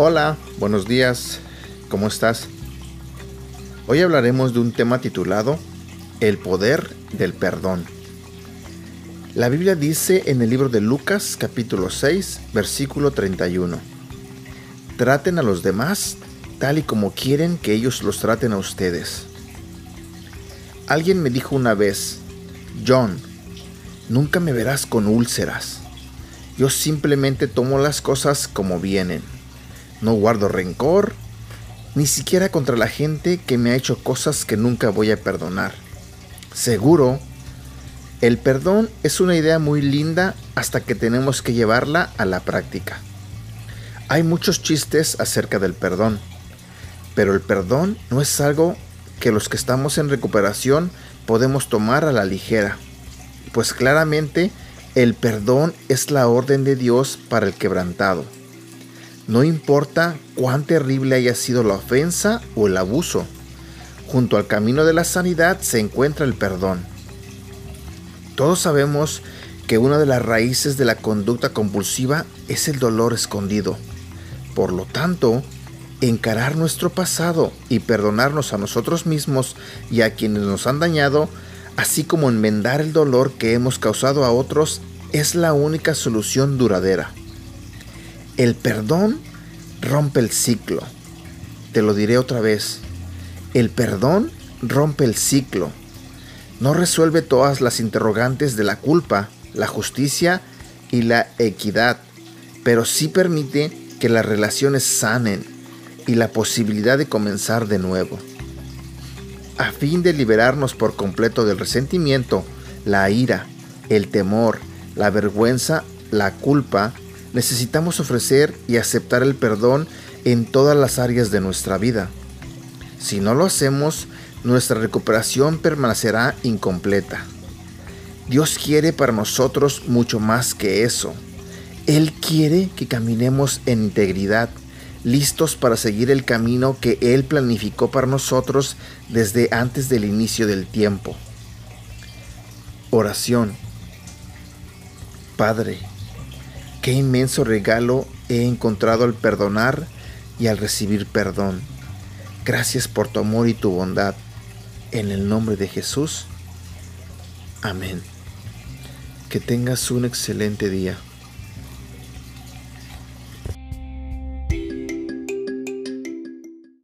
Hola, buenos días, ¿cómo estás? Hoy hablaremos de un tema titulado El poder del perdón. La Biblia dice en el libro de Lucas capítulo 6 versículo 31, Traten a los demás tal y como quieren que ellos los traten a ustedes. Alguien me dijo una vez, John, nunca me verás con úlceras. Yo simplemente tomo las cosas como vienen no guardo rencor, ni siquiera contra la gente que me ha hecho cosas que nunca voy a perdonar. Seguro, el perdón es una idea muy linda hasta que tenemos que llevarla a la práctica. Hay muchos chistes acerca del perdón, pero el perdón no es algo que los que estamos en recuperación podemos tomar a la ligera, pues claramente el perdón es la orden de Dios para el quebrantado. No importa cuán terrible haya sido la ofensa o el abuso, junto al camino de la sanidad se encuentra el perdón. Todos sabemos que una de las raíces de la conducta compulsiva es el dolor escondido. Por lo tanto, encarar nuestro pasado y perdonarnos a nosotros mismos y a quienes nos han dañado, así como enmendar el dolor que hemos causado a otros, es la única solución duradera. El perdón rompe el ciclo. Te lo diré otra vez. El perdón rompe el ciclo. No resuelve todas las interrogantes de la culpa, la justicia y la equidad, pero sí permite que las relaciones sanen y la posibilidad de comenzar de nuevo. A fin de liberarnos por completo del resentimiento, la ira, el temor, la vergüenza, la culpa necesitamos ofrecer y aceptar el perdón en todas las áreas de nuestra vida. Si no lo hacemos, nuestra recuperación permanecerá incompleta. Dios quiere para nosotros mucho más que eso. Él quiere que caminemos en integridad, listos para seguir el camino que Él planificó para nosotros desde antes del inicio del tiempo. Oración. Padre, Qué inmenso regalo he encontrado al perdonar y al recibir perdón. Gracias por tu amor y tu bondad. En el nombre de Jesús. Amén. Que tengas un excelente día.